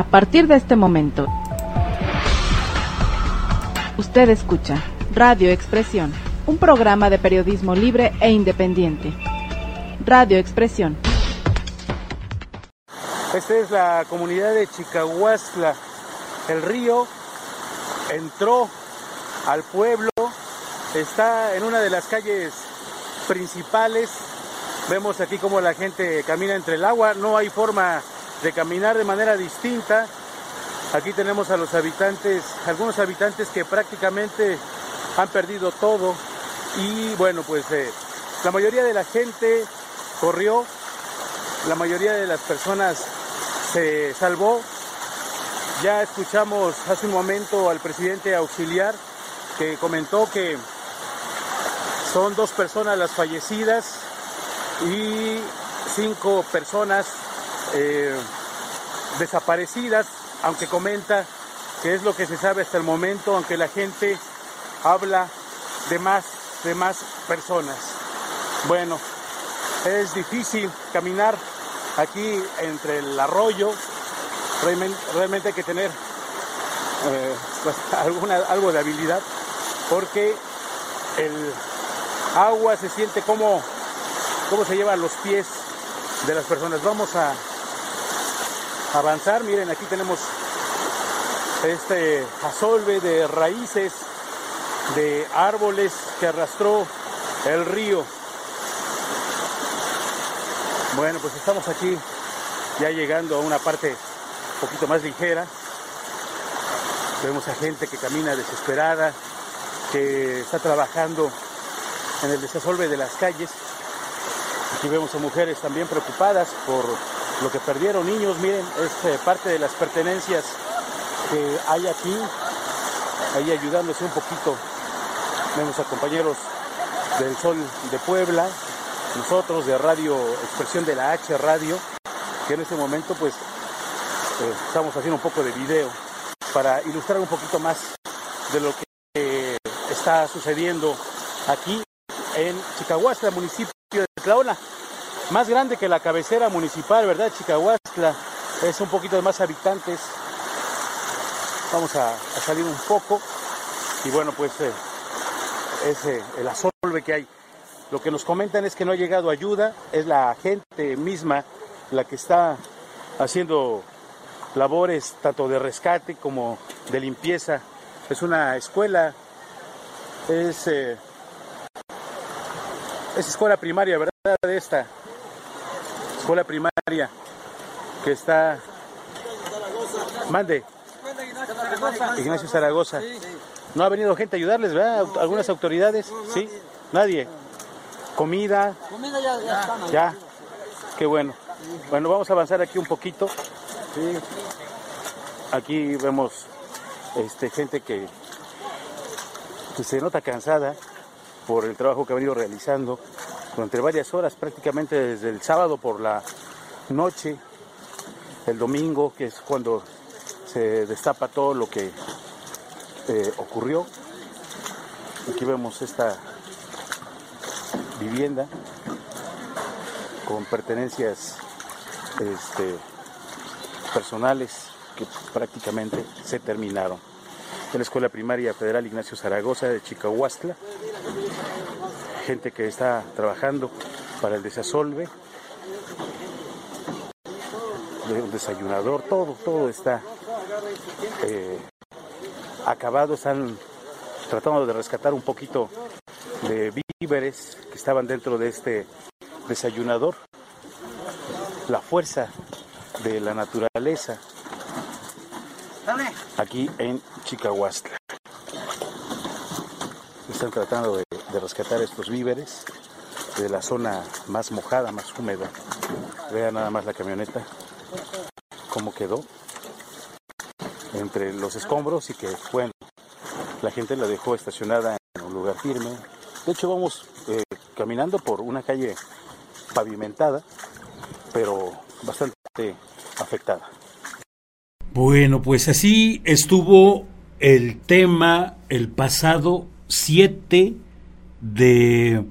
A partir de este momento, usted escucha Radio Expresión, un programa de periodismo libre e independiente. Radio Expresión. Esta es la comunidad de Chicahuastla. El río entró al pueblo, está en una de las calles principales. Vemos aquí cómo la gente camina entre el agua, no hay forma de caminar de manera distinta. Aquí tenemos a los habitantes, algunos habitantes que prácticamente han perdido todo y bueno, pues eh, la mayoría de la gente corrió, la mayoría de las personas se salvó. Ya escuchamos hace un momento al presidente auxiliar que comentó que son dos personas las fallecidas y cinco personas eh, desaparecidas, aunque comenta que es lo que se sabe hasta el momento, aunque la gente habla de más, de más personas. Bueno, es difícil caminar aquí entre el arroyo, realmente, hay que tener eh, pues, alguna, algo de habilidad, porque el agua se siente como, como se lleva los pies de las personas. Vamos a avanzar, miren, aquí tenemos este asolve de raíces de árboles que arrastró el río. Bueno, pues estamos aquí ya llegando a una parte un poquito más ligera. Vemos a gente que camina desesperada, que está trabajando en el desasolve de las calles. Aquí vemos a mujeres también preocupadas por lo que perdieron. Niños, miren, es eh, parte de las pertenencias que hay aquí, ahí ayudándose un poquito. Vemos a compañeros del Sol de Puebla, nosotros de Radio Expresión de la H Radio, que en este momento pues eh, estamos haciendo un poco de video para ilustrar un poquito más de lo que está sucediendo aquí en Chicahuastla, municipio de Tlaola. Más grande que la cabecera municipal, ¿verdad? Chicahuastla es un poquito de más habitantes. Vamos a, salir un poco y bueno, pues eh, es el asolve que hay. Lo que nos comentan es que no ha llegado ayuda, es la gente misma la que está haciendo labores tanto de rescate como de limpieza. Es una escuela, es, eh, es escuela primaria, ¿verdad? De esta escuela primaria que está... Mande. Ignacio Zaragoza. No ha venido gente a ayudarles, ¿verdad? Algunas autoridades, ¿sí? Nadie comida. Comida ya, ya Ya, qué bueno. Bueno, vamos a avanzar aquí un poquito. Aquí vemos este, gente que, que se nota cansada por el trabajo que ha venido realizando durante varias horas, prácticamente desde el sábado por la noche, el domingo, que es cuando se destapa todo lo que eh, ocurrió. Aquí vemos esta vivienda con pertenencias este, personales que prácticamente se terminaron. En la Escuela Primaria Federal Ignacio Zaragoza de Chicahuastla, gente que está trabajando para el desasolve, un desayunador, todo, todo está eh, acabado, están tratando de rescatar un poquito de víveres que estaban dentro de este desayunador. La fuerza de la naturaleza aquí en Chicahuastla. Están tratando de, rescatar estos víveres de la zona más mojada, más húmeda. Vean nada más la camioneta, cómo quedó entre los escombros y que, bueno, la gente la dejó estacionada en un lugar firme, de hecho, vamos eh, caminando por una calle pavimentada, pero bastante afectada. Bueno, pues así estuvo el tema el pasado 7 de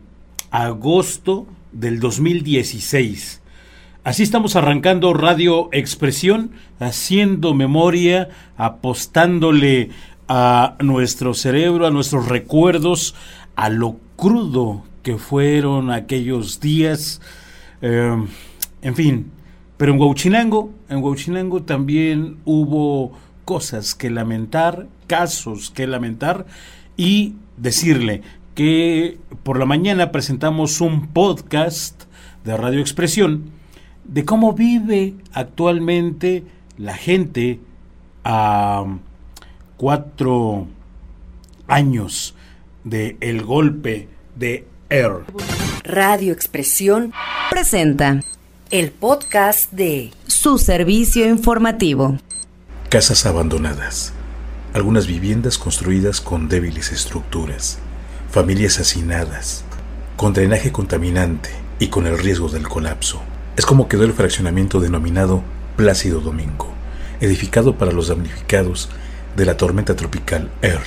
agosto del 2016. Así estamos arrancando Radio Expresión, haciendo memoria, apostándole a nuestro cerebro, a nuestros recuerdos, a lo crudo que fueron aquellos días. Eh, en fin, pero en Huachinango, en Huachinango también hubo cosas que lamentar, casos que lamentar y decirle que por la mañana presentamos un podcast de Radio Expresión de cómo vive actualmente la gente a cuatro años de el golpe de Air. Radio Expresión presenta el podcast de su servicio informativo. Casas abandonadas. Algunas viviendas construidas con débiles estructuras. Familias hacinadas. Con drenaje contaminante y con el riesgo del colapso. Es como quedó el fraccionamiento denominado Plácido Domingo, edificado para los damnificados de la tormenta tropical Earl,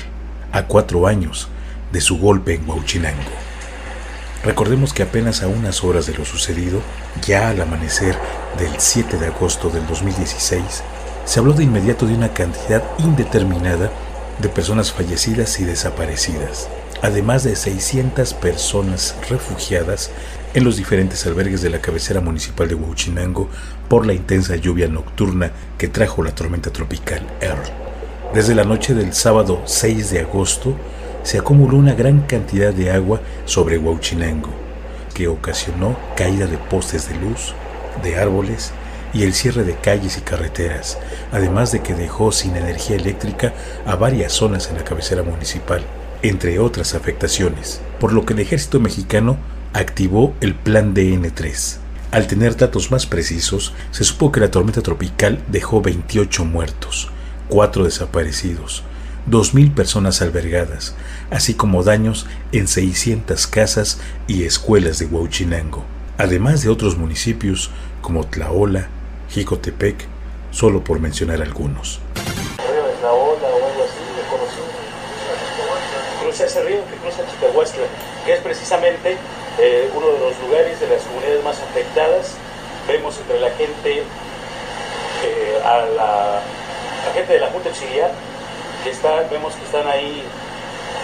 a cuatro años de su golpe en Huachinango. Recordemos que apenas a unas horas de lo sucedido, ya al amanecer del 7 de agosto del 2016, se habló de inmediato de una cantidad indeterminada de personas fallecidas y desaparecidas, además de 600 personas refugiadas en los diferentes albergues de la cabecera municipal de Huachinango por la intensa lluvia nocturna que trajo la tormenta tropical Earl. Desde la noche del sábado 6 de agosto, se acumuló una gran cantidad de agua sobre Huachinango, que ocasionó caída de postes de luz, de árboles y el cierre de calles y carreteras, además de que dejó sin energía eléctrica a varias zonas en la cabecera municipal, entre otras afectaciones, por lo que el ejército mexicano activó el Plan DN3. Al tener datos más precisos, se supo que la tormenta tropical dejó 28 muertos, 4 desaparecidos, 2.000 personas albergadas, así como daños en 600 casas y escuelas de Huachinango, además de otros municipios como Tlaola, Jicotepec, solo por mencionar algunos. Cruza ese río que cruza Chicahuasca, que es precisamente eh, uno de los lugares de las comunidades más afectadas. Vemos entre la gente eh, a la, gente de la Junta Auxiliar está, vemos que están ahí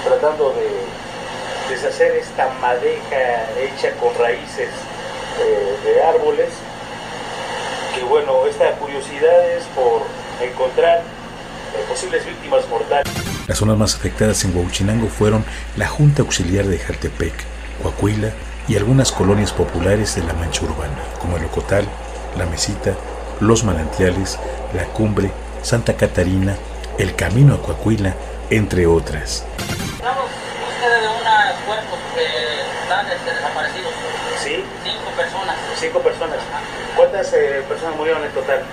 tratando de deshacer esta madeja hecha con raíces eh, de árboles, que bueno, esta curiosidad es por encontrar posibles víctimas mortales. Las zonas más afectadas en Huachinango fueron la Junta Auxiliar de Jaltepec, Coahuila y algunas colonias populares de la mancha urbana, como el Ocotal, La Mesita, Los Manantiales, La Cumbre, Santa Catarina el Camino a Coahuila, entre otras. Estamos en búsqueda de unos cuerpos que están desaparecidos. ¿Sí? Cinco personas. Cinco personas. ¿Cuántas eh, personas murieron en total?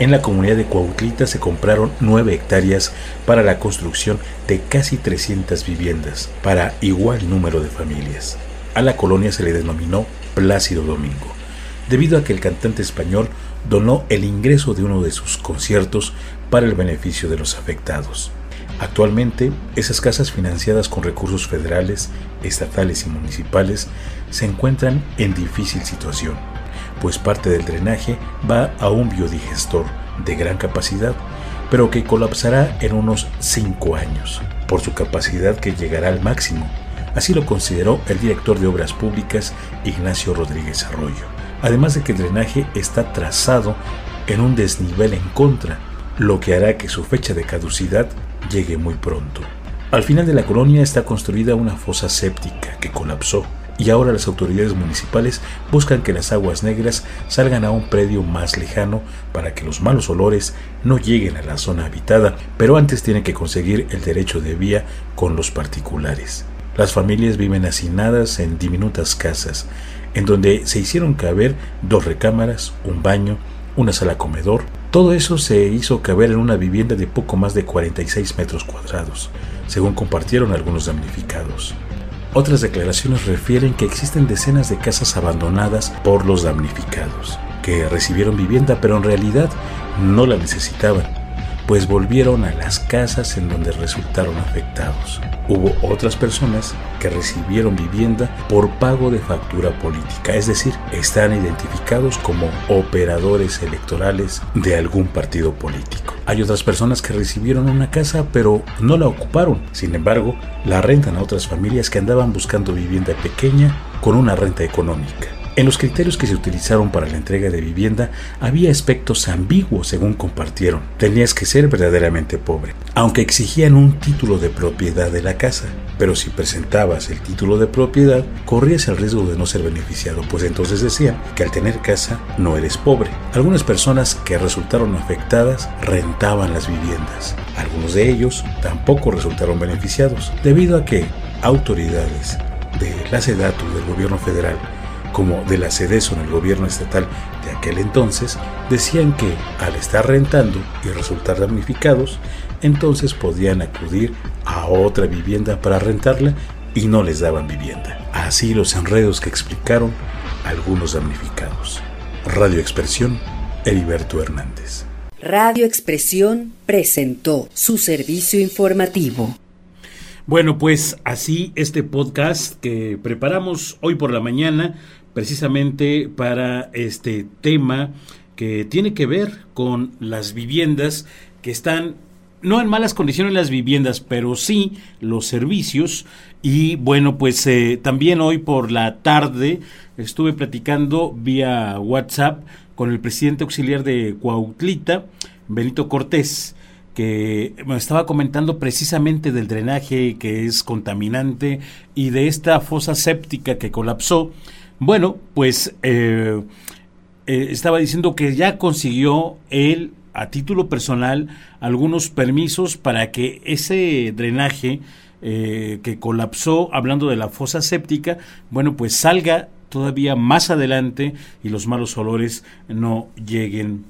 En la comunidad de Coautlita se compraron 9 hectáreas para la construcción de casi 300 viviendas para igual número de familias. A la colonia se le denominó Plácido Domingo, debido a que el cantante español donó el ingreso de uno de sus conciertos para el beneficio de los afectados. Actualmente, esas casas financiadas con recursos federales, estatales y municipales se encuentran en difícil situación, pues parte del drenaje va a un biodigestor de gran capacidad, pero que colapsará en unos 5 años, por su capacidad que llegará al máximo. Así lo consideró el director de Obras Públicas, Ignacio Rodríguez Arroyo además de que el drenaje está trazado en un desnivel en contra, lo que hará que su fecha de caducidad llegue muy pronto. Al final de la colonia está construida una fosa séptica que colapsó y ahora las autoridades municipales buscan que las aguas negras salgan a un predio más lejano para que los malos olores no lleguen a la zona habitada, pero antes tienen que conseguir el derecho de vía con los particulares. Las familias viven hacinadas en diminutas casas en donde se hicieron caber dos recámaras, un baño, una sala comedor. Todo eso se hizo caber en una vivienda de poco más de 46 metros cuadrados, según compartieron algunos damnificados. Otras declaraciones refieren que existen decenas de casas abandonadas por los damnificados, que recibieron vivienda pero en realidad no la necesitaban, pues volvieron a las casas en donde resultaron afectados. Hubo otras personas que recibieron vivienda por pago de factura política, es decir, están identificados como operadores electorales de algún partido político. Hay otras personas que recibieron una casa pero no la ocuparon, sin embargo, la rentan a otras familias que andaban buscando vivienda pequeña con una renta económica. En los criterios que se utilizaron para la entrega de vivienda había aspectos ambiguos según compartieron. Tenías que ser verdaderamente pobre, aunque exigían un título de propiedad de la casa. Pero si presentabas el título de propiedad, corrías el riesgo de no ser beneficiado, pues entonces decían que al tener casa no eres pobre. Algunas personas que resultaron afectadas rentaban las viviendas. Algunos de ellos tampoco resultaron beneficiados, debido a que autoridades de la SEDATU del gobierno federal como de la CEDESO en el gobierno estatal de aquel entonces, decían que al estar rentando y resultar damnificados, entonces podían acudir a otra vivienda para rentarla y no les daban vivienda. Así los enredos que explicaron algunos damnificados. Radio Expresión, Heriberto Hernández. Radio Expresión presentó su servicio informativo. Bueno, pues así este podcast que preparamos hoy por la mañana precisamente para este tema que tiene que ver con las viviendas que están no en malas condiciones las viviendas, pero sí los servicios. Y bueno, pues eh, también hoy por la tarde estuve platicando vía WhatsApp con el presidente auxiliar de Cuautlita, Benito Cortés, que me estaba comentando precisamente del drenaje que es contaminante y de esta fosa séptica que colapsó bueno, pues eh, eh, estaba diciendo que ya consiguió él a título personal algunos permisos para que ese drenaje eh, que colapsó, hablando de la fosa séptica, bueno, pues salga todavía más adelante y los malos olores no lleguen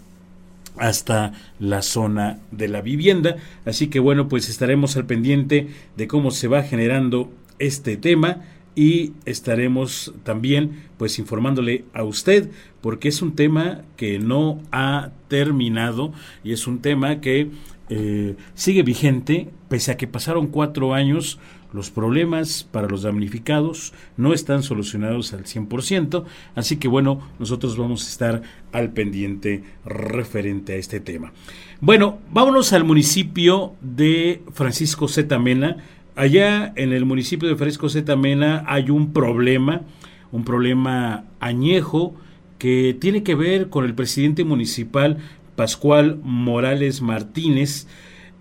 hasta la zona de la vivienda. Así que bueno, pues estaremos al pendiente de cómo se va generando este tema y estaremos también pues informándole a usted porque es un tema que no ha terminado y es un tema que eh, sigue vigente pese a que pasaron cuatro años los problemas para los damnificados no están solucionados al 100%, así que bueno, nosotros vamos a estar al pendiente referente a este tema. Bueno, vámonos al municipio de Francisco Zetamena, Allá en el municipio de Fresco Zetamena hay un problema, un problema añejo que tiene que ver con el presidente municipal Pascual Morales Martínez,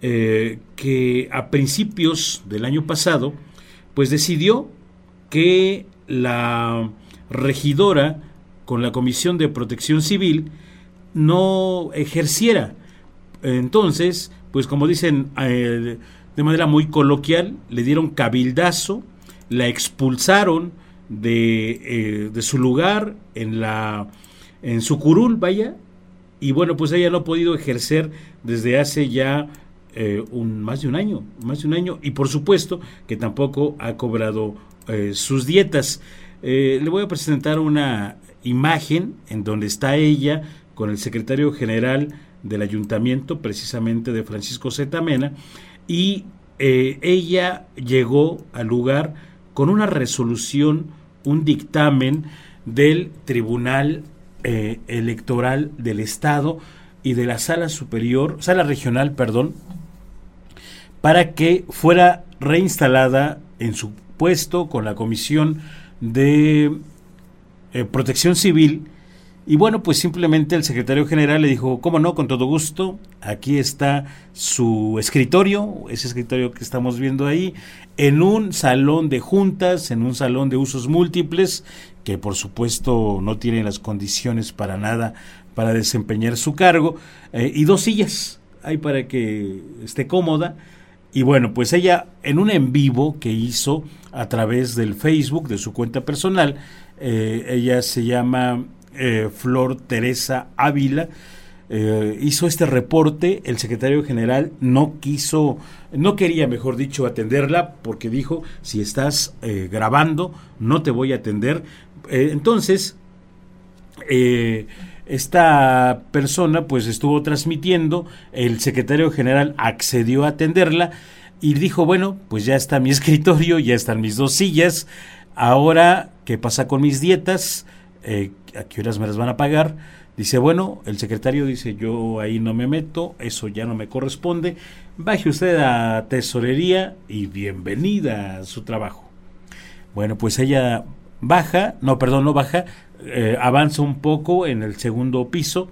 eh, que a principios del año pasado, pues decidió que la regidora con la Comisión de Protección Civil no ejerciera. Entonces, pues como dicen, eh, de manera muy coloquial, le dieron cabildazo, la expulsaron de, eh, su lugar en, la, en su curul, vaya, y bueno, pues ella no ha podido ejercer desde hace ya eh, un, más de un año, más de un año, y por supuesto que tampoco ha cobrado eh, sus dietas. le voy a presentar una imagen en donde está ella con el secretario general del ayuntamiento, precisamente de Francisco Zetamena, y eh, ella llegó al lugar con una resolución, un dictamen del Tribunal eh, Electoral del Estado y de la Sala Superior, Sala Regional, perdón, para que fuera reinstalada en su puesto con la Comisión de eh, Protección Civil y bueno, pues simplemente el secretario general le dijo, ¿cómo no? Con todo gusto, aquí está su escritorio, ese escritorio que estamos viendo ahí, en un salón de juntas, en un salón de usos múltiples, que por supuesto no tiene las condiciones para nada para desempeñar su cargo, eh, y dos sillas, ahí para que esté cómoda. Y bueno, pues ella en un en vivo que hizo a través del Facebook de su cuenta personal, eh, ella se llama eh, Flor Teresa Ávila, eh, hizo este reporte, el secretario general no quiso, no quería, mejor dicho, atenderla porque dijo, si estás eh, grabando, no te voy a atender. entonces, esta persona pues estuvo transmitiendo, el secretario general accedió a atenderla y dijo, bueno, pues ya está mi escritorio, ya están mis dos sillas, ahora, ¿qué pasa con mis dietas? Eh, ¿A qué horas me las van a pagar? Dice, bueno, el secretario dice, yo ahí no me meto, eso ya no me corresponde, baje usted a tesorería y bienvenida a su trabajo. Bueno, pues ella baja, no, perdón, no baja, eh, avanza un poco en el segundo piso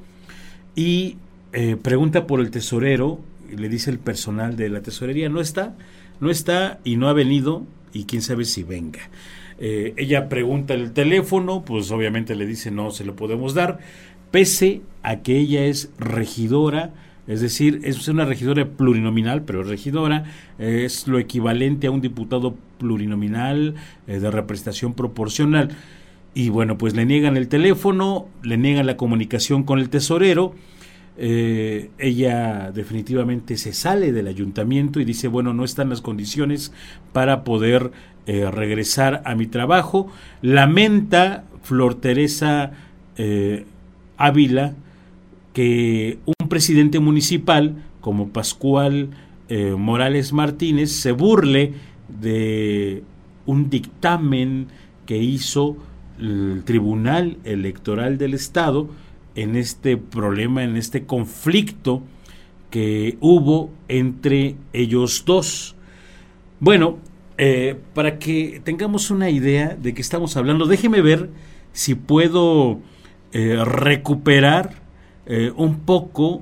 y eh, pregunta por el tesorero, le dice el personal de la tesorería, no está, no está y no ha venido y quién sabe si venga. Eh, ella pregunta el teléfono, pues obviamente le dice no se lo podemos dar, pese a que ella es regidora, es decir, es una regidora plurinominal, pero regidora es lo equivalente a un diputado plurinominal eh, de representación proporcional. Y bueno, pues le niegan el teléfono, le niegan la comunicación con el tesorero. Eh, ella definitivamente se sale del ayuntamiento y dice, bueno, no están las condiciones para poder eh, regresar a mi trabajo. Lamenta Flor Teresa Ávila que un presidente municipal como Pascual eh, Morales Martínez se burle de un dictamen que hizo el Tribunal Electoral del Estado en este problema, en este conflicto que hubo entre ellos dos. Bueno, eh, para que tengamos una idea de qué estamos hablando, déjeme ver si puedo eh, recuperar eh, un poco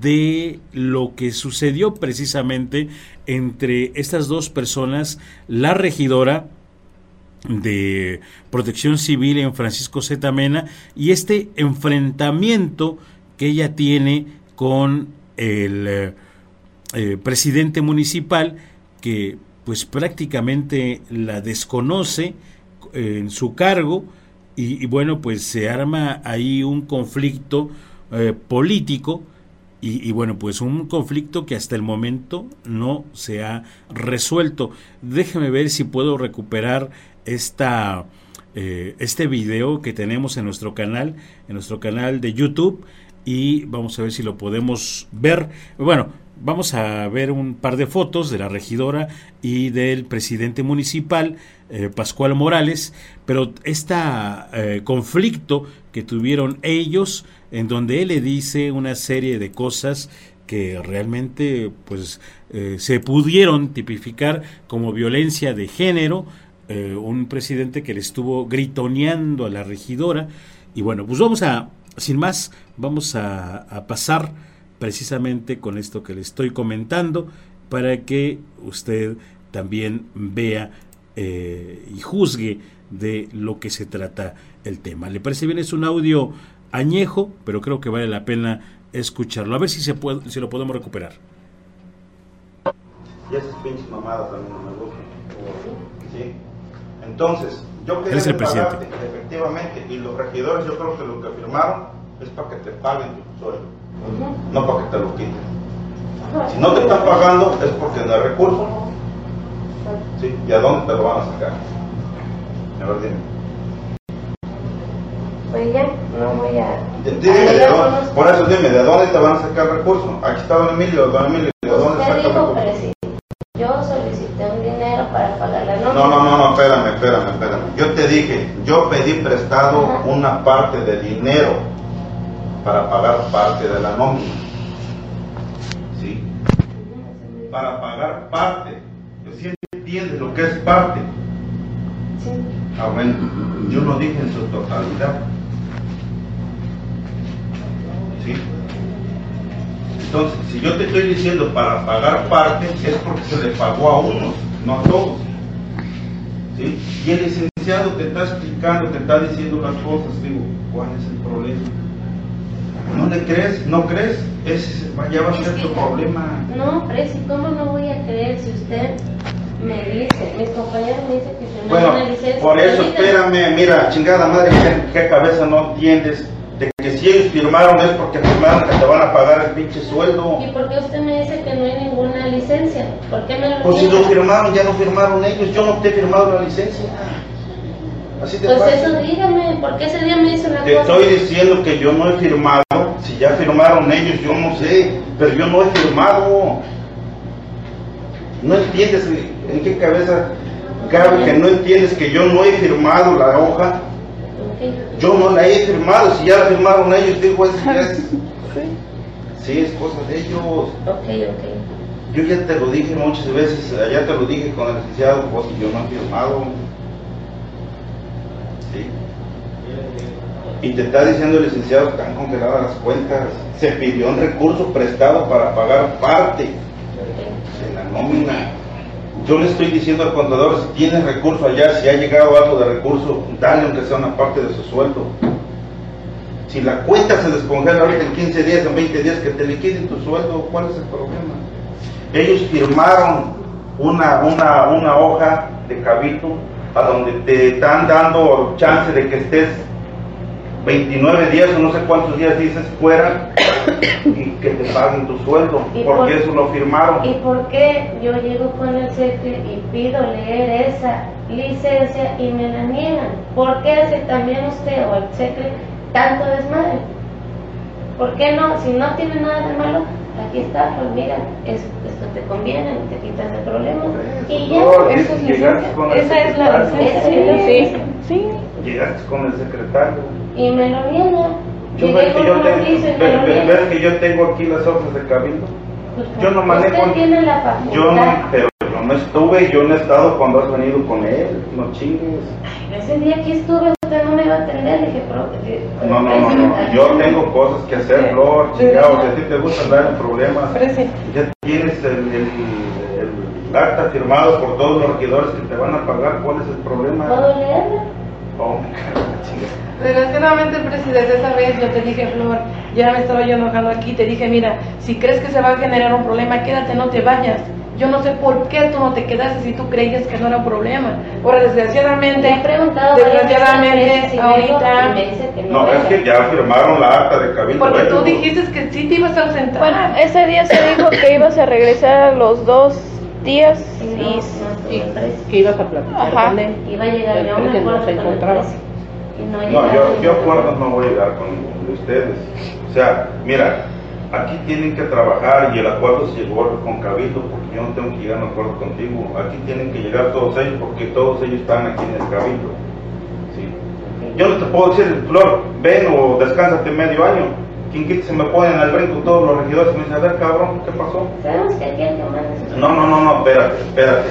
de lo que sucedió precisamente entre estas dos personas, la regidora de Protección Civil en Francisco Z. Mena y este enfrentamiento que ella tiene con el eh, presidente municipal que pues prácticamente la desconoce en su cargo y, bueno, pues se arma ahí un conflicto eh, político y, bueno, pues un conflicto que hasta el momento no se ha resuelto. Déjeme ver si puedo recuperar esta, eh, este video que tenemos en nuestro canal, en nuestro canal de YouTube y vamos a ver si lo podemos ver. Bueno, vamos a ver un par de fotos de la regidora y del presidente municipal, eh, Pascual Morales, pero este conflicto que tuvieron ellos, en donde él le dice una serie de cosas que realmente pues se pudieron tipificar como violencia de género, un presidente que le estuvo gritoneando a la regidora, y bueno, pues vamos a, sin más, vamos a pasar precisamente con esto que le estoy comentando para que usted también vea eh, y juzgue de lo que se trata el tema. ¿Le parece bien? Es un audio añejo, pero creo que vale la pena escucharlo. A ver si se puede, si lo podemos recuperar. Y esas pinches mamadas también no me gustan. ¿Sí? Entonces, yo quería el presidente. efectivamente, y los regidores yo creo que lo que firmaron es para que te paguen tu sueldo no para que te lo quiten. Si no te están pagando es porque no hay recursos. ¿Sí? ¿Y a dónde te lo van a sacar? A ver, dime. Pues ya, no voy a... Dime, por eso dime, ¿de dónde te van a sacar recursos? Aquí está don Emilio, don Emilio, espérame, espérame. Yo te dije, yo pedí prestado una parte de dinero para pagar parte de la nómina. ¿Sí? Para pagar parte. Yo sí entiendes lo que es parte. Sí. Ah, bueno, yo lo dije en su totalidad. ¿Sí? Entonces, si yo te estoy diciendo para pagar parte, es porque se le pagó a unos, no a todos. ¿Sí? Y el licenciado te está explicando, te está diciendo las cosas, digo, ¿cuál es el problema? ¿No le crees? ¿No crees? Ese ya va a ser tu problema. No, Presi, ¿cómo no voy a creer si usted me dice, mis compañeros me dicen que se bueno, una licencia? Por eso, espérame, mira, chingada madre, ¿qué, cabeza no entiendes? Si ellos firmaron es porque firmaron que te van a pagar el pinche sueldo. ¿Y por qué usted me dice que no hay ninguna licencia? ¿Por qué me lo Pues si lo firmaron, ya no firmaron ellos, yo no te he firmado la licencia. Así de Pues eso dígame, porque ese día me hizo una Te cosa. estoy diciendo que yo no he firmado, si ya firmaron ellos, yo no sé, pero yo no he firmado. No entiendes en qué cabeza cabe que no entiendes que yo no he firmado la hoja. Yo no la he firmado, si ya la firmaron ellos, digo, es, es- sí, es cosa de ellos. Ok, ok. Yo ya te lo dije muchas veces, ya te lo dije con el licenciado, pues yo no he firmado. Sí. Y te está diciendo el licenciado que están congeladas las cuentas. Se pidió un recurso prestado para pagar parte de la nómina. Yo le estoy diciendo al contador, si tiene recurso allá, si ha llegado algo de recurso, dale aunque sea una parte de su sueldo. Si la cuenta se descongela ahorita en 15 días, en 20 días, que te liquiden tu sueldo, ¿cuál es el problema? Ellos firmaron una, una, una hoja de cabildo a donde te están dando chance de que estés 29 días o no sé cuántos días dices fuera y que te paguen tu sueldo, ¿Y porque por- eso lo firmaron. ¿Y por qué yo llego con el secre y pido leer esa licencia y me la niegan? ¿Por qué hace también usted o el secre tanto desmadre? ¿Por qué no? Si no tiene nada de malo, aquí está, pues mira, es- esto te conviene, te quitas de problemas y ya. No, Eso es llegaste con el Esa es la secretario. licencia. Sí. Llegaste con el secretario. Y me lo niega. Yo ves que yo, ves- niega. ves que yo tengo aquí las hojas de cabildo. Pues, Yo no manejo. Usted tiene la facultad. Yo no, pero yo no estuve, yo no he estado cuando has venido con él, no chingues. Ese día que estuve, usted no me iba a atender. Le dije, pero. eh, No, no, no, no, yo tengo cosas que hacer, Flor, chingados, si a ti te gusta andar en problemas, ya tienes el, el- el acta firmado por todos los regidores que te van a pagar, ¿cuál es el problema? ¿Puedo leerla? Oh, me Desgraciadamente, presidente, esa vez yo te dije, Flor, ya me estaba yo enojando aquí, te dije, mira, si crees que se va a generar un problema, quédate, no te vayas. Yo no sé por qué tú no te quedaste si tú creías que no era un problema. Ahora, desgraciadamente, he preguntado desgraciadamente, si ahorita, me dice que no. No, es que ya firmaron la acta de cabildo. porque tú dijiste que sí te ibas a ausentar. Bueno, ese día se dijo que ibas a regresar a los dos días Y no, el precio. que ibas a platicar Ajá. con él. Iba a llegar El yo no acuerdo no, yo, yo acuerdos no voy a llegar con ustedes. O sea, mira, aquí tienen que trabajar y el acuerdo se llegó con Cabildo porque yo no tengo que llegar a un acuerdo contigo. Aquí tienen que llegar todos ellos porque todos ellos están aquí en el Cabildo. Sí. Yo no te puedo decir, Flor, ven o descánsate medio año. Quien quita se me ponen al brinco todos los regidores y me dicen, a ver cabrón, ¿qué pasó? Sabemos que aquí que. No, no, no, no, espérate, espérate.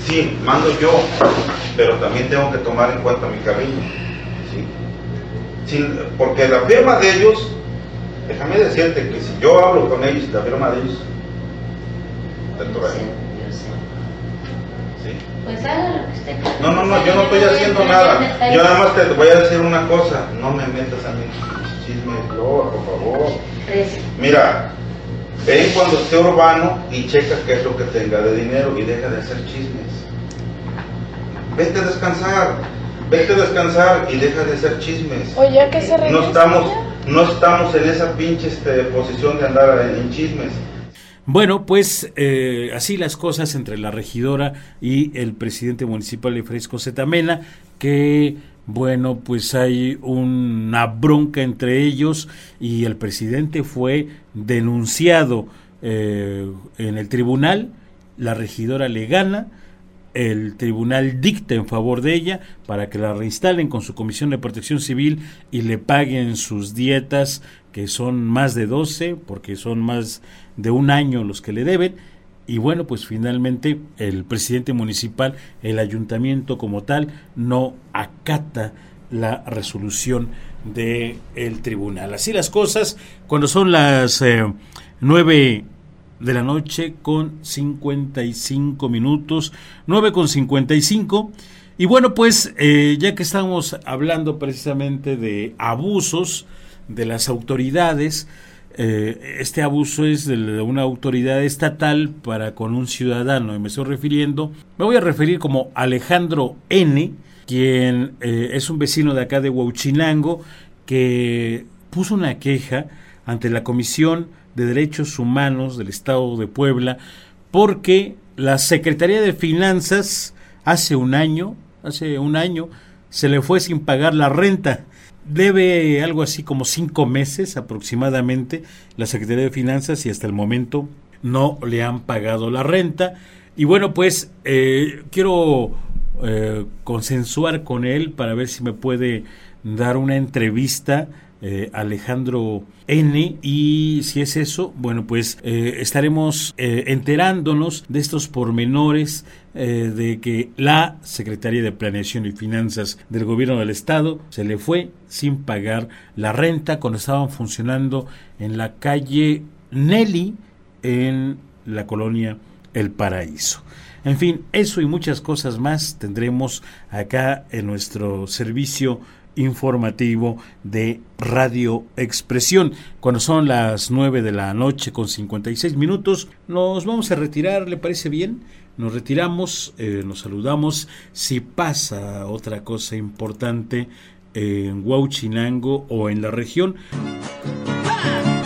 Sí, mando yo, pero también tengo que tomar en cuenta mi cariño. Porque la firma de ellos, déjame decirte que si yo hablo con ellos la firma de ellos, dentro de ahí. Yo sé. ¿sí? Pues haga lo que usted. No, no, no, yo no estoy haciendo nada. Yo nada más te voy a decir una cosa, no me metas a mí Flor, por favor. Precio. Mira, ven cuando esté urbano y checa qué es lo que tenga de dinero y deja de hacer chismes. Vete a descansar, vete a descansar y deja de hacer chismes. o ya que se No estamos, no estamos en esa pinche este, posición de andar en, en chismes. Bueno, pues eh, así las cosas entre la regidora y el presidente municipal de Fresco Zetamena, que bueno, pues hay una bronca entre ellos y el presidente fue denunciado eh, en el tribunal, la regidora le gana, el tribunal dicta en favor de ella para que la reinstalen con su comisión de protección civil y le paguen sus dietas, que son más de 12, porque son más de un año los que le deben. Y bueno, pues finalmente el presidente municipal, el ayuntamiento como tal, no acata la resolución del el tribunal. Así las cosas, cuando son las eh, nueve de la noche con 55 minutos, 9 con 55. Y bueno, pues eh, ya que estamos hablando precisamente de abusos de las autoridades, eh, este abuso es de una autoridad estatal para con un ciudadano, y me estoy refiriendo, me voy a referir como Alejandro N., quien eh, es un vecino de acá de Huauchinango, que puso una queja ante la Comisión de Derechos Humanos del Estado de Puebla, porque la Secretaría de Finanzas hace un año, hace un año, se le fue sin pagar la renta. Debe algo así como cinco meses aproximadamente la Secretaría de Finanzas y hasta el momento no le han pagado la renta. Y bueno, pues eh, quiero eh, consensuar con él para ver si me puede dar una entrevista eh, Alejandro N y si es eso, bueno pues eh, estaremos eh, enterándonos de estos pormenores de que la Secretaría de Planeación y Finanzas del Gobierno del Estado se le fue sin pagar la renta cuando estaban funcionando en la calle Nelly en la colonia El Paraíso. En fin, eso y muchas cosas más tendremos acá en nuestro servicio informativo de Radio Expresión. Cuando son las 9 de la noche con 56 minutos, nos vamos a retirar, ¿le parece bien? Nos retiramos, eh, nos saludamos. Si pasa otra cosa importante en Huauchinango o en la región. Hoy